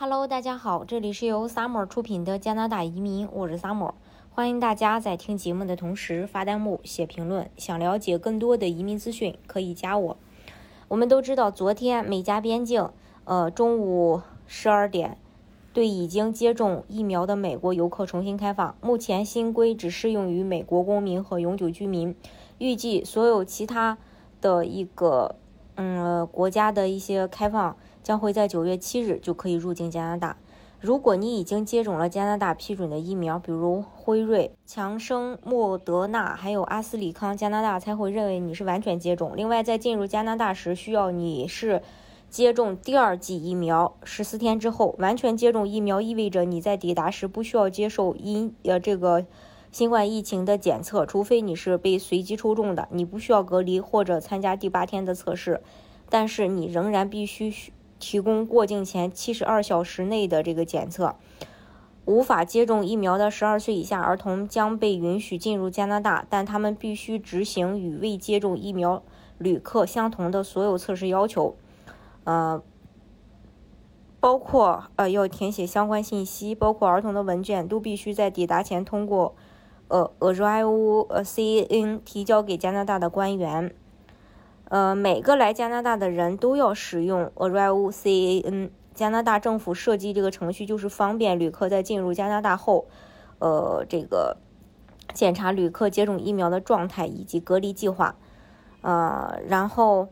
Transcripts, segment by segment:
Hello，大家好，这里是由 Summer 出品的加拿大移民，我是 Summer，欢迎大家在听节目的同时发弹幕、写评论。想了解更多的移民资讯，可以加我。我们都知道，昨天美加边境，呃，中午十二点，对已经接种疫苗的美国游客重新开放。目前新规只适用于美国公民和永久居民，预计所有其他的一个嗯国家的一些开放。将会在九月七日就可以入境加拿大。如果你已经接种了加拿大批准的疫苗，比如辉瑞、强生、莫德纳，还有阿斯利康，加拿大才会认为你是完全接种。另外，在进入加拿大时，需要你是接种第二剂疫苗。十四天之后，完全接种疫苗意味着你在抵达时不需要接受因呃这个新冠疫情的检测，除非你是被随机抽中的，你不需要隔离或者参加第八天的测试，但是你仍然必须。提供过境前七十二小时内的这个检测，无法接种疫苗的十二岁以下儿童将被允许进入加拿大，但他们必须执行与未接种疫苗旅客相同的所有测试要求，呃，包括呃要填写相关信息，包括儿童的文件都必须在抵达前通过呃 Arrival 呃 CN 提交给加拿大的官员。呃，每个来加拿大的人都要使用 Arrival CAN。加拿大政府设计这个程序，就是方便旅客在进入加拿大后，呃，这个检查旅客接种疫苗的状态以及隔离计划。呃，然后，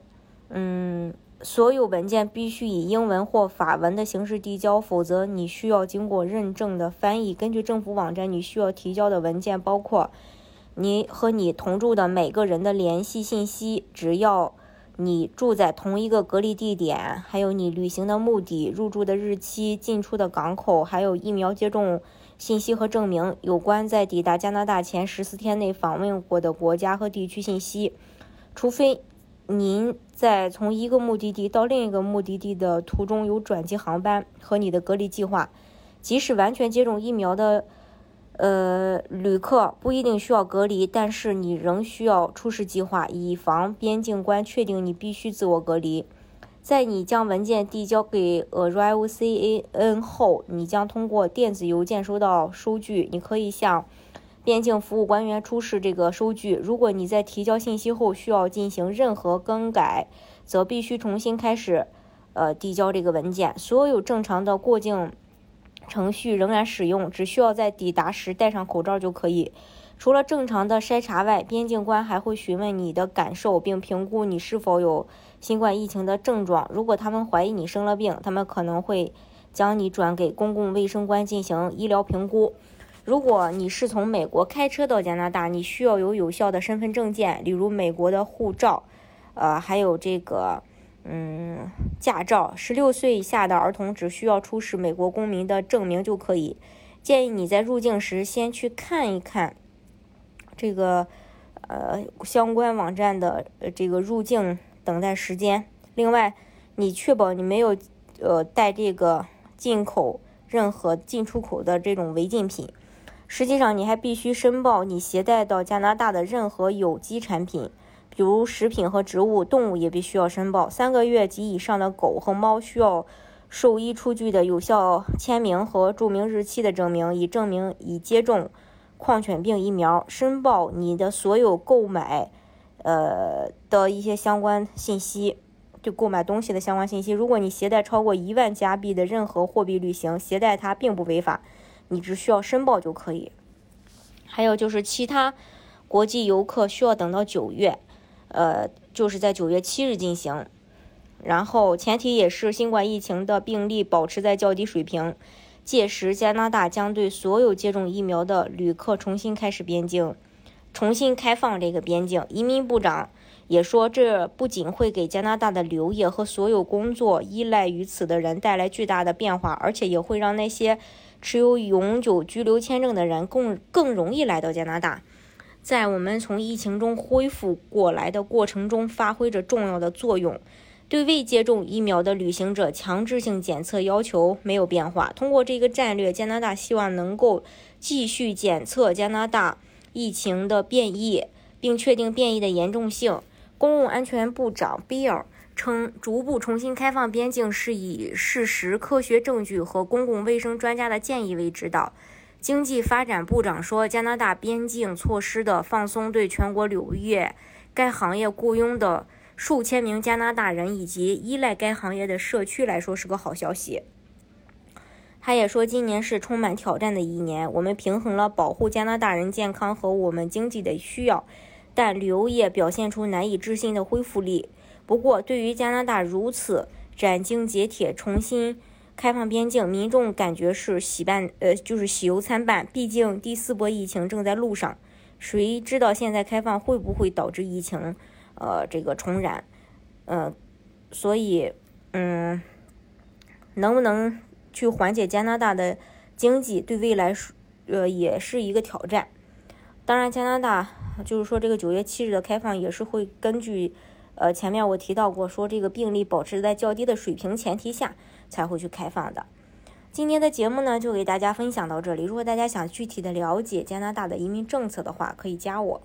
嗯，所有文件必须以英文或法文的形式递交，否则你需要经过认证的翻译。根据政府网站，你需要提交的文件包括。你和你同住的每个人的联系信息，只要你住在同一个隔离地点，还有你旅行的目的、入住的日期、进出的港口，还有疫苗接种信息和证明，有关在抵达加拿大前十四天内访问过的国家和地区信息，除非您在从一个目的地到另一个目的地的途中有转机航班和你的隔离计划，即使完全接种疫苗的。呃，旅客不一定需要隔离，但是你仍需要出示计划，以防边境官确定你必须自我隔离。在你将文件递交给 Arrival CAN 后，你将通过电子邮件收到收据。你可以向边境服务官员出示这个收据。如果你在提交信息后需要进行任何更改，则必须重新开始，呃，递交这个文件。所有正常的过境。程序仍然使用，只需要在抵达时戴上口罩就可以。除了正常的筛查外，边境官还会询问你的感受，并评估你是否有新冠疫情的症状。如果他们怀疑你生了病，他们可能会将你转给公共卫生官进行医疗评估。如果你是从美国开车到加拿大，你需要有有效的身份证件，例如美国的护照，呃，还有这个。嗯，驾照，十六岁以下的儿童只需要出示美国公民的证明就可以。建议你在入境时先去看一看这个呃相关网站的这个入境等待时间。另外，你确保你没有呃带这个进口任何进出口的这种违禁品。实际上，你还必须申报你携带到加拿大的任何有机产品。比如食品和植物，动物也必须要申报。三个月及以上的狗和猫需要兽医出具的有效签名和注明日期的证明，以证明已接种狂犬病疫苗。申报你的所有购买，呃的一些相关信息，就购买东西的相关信息。如果你携带超过一万加币的任何货币旅行，携带它并不违法，你只需要申报就可以。还有就是其他国际游客需要等到九月。呃，就是在九月七日进行，然后前提也是新冠疫情的病例保持在较低水平。届时，加拿大将对所有接种疫苗的旅客重新开始边境，重新开放这个边境。移民部长也说，这不仅会给加拿大的旅游业和所有工作依赖于此的人带来巨大的变化，而且也会让那些持有永久居留签证的人更更容易来到加拿大。在我们从疫情中恢复过来的过程中，发挥着重要的作用。对未接种疫苗的旅行者，强制性检测要求没有变化。通过这个战略，加拿大希望能够继续检测加拿大疫情的变异，并确定变异的严重性。公共安全部长比尔称，逐步重新开放边境是以事实、科学证据和公共卫生专家的建议为指导。经济发展部长说，加拿大边境措施的放松对全国旅游业该行业雇佣的数千名加拿大人以及依赖该行业的社区来说是个好消息。他也说，今年是充满挑战的一年，我们平衡了保护加拿大人健康和我们经济的需要，但旅游业表现出难以置信的恢复力。不过，对于加拿大如此斩钉截铁重新开放边境，民众感觉是喜办呃，就是喜忧参半。毕竟第四波疫情正在路上，谁知道现在开放会不会导致疫情呃这个重燃？呃，所以嗯，能不能去缓解加拿大的经济，对未来是呃也是一个挑战。当然，加拿大就是说这个九月七日的开放也是会根据。呃，前面我提到过，说这个病例保持在较低的水平前提下才会去开放的。今天的节目呢，就给大家分享到这里。如果大家想具体的了解加拿大的移民政策的话，可以加我。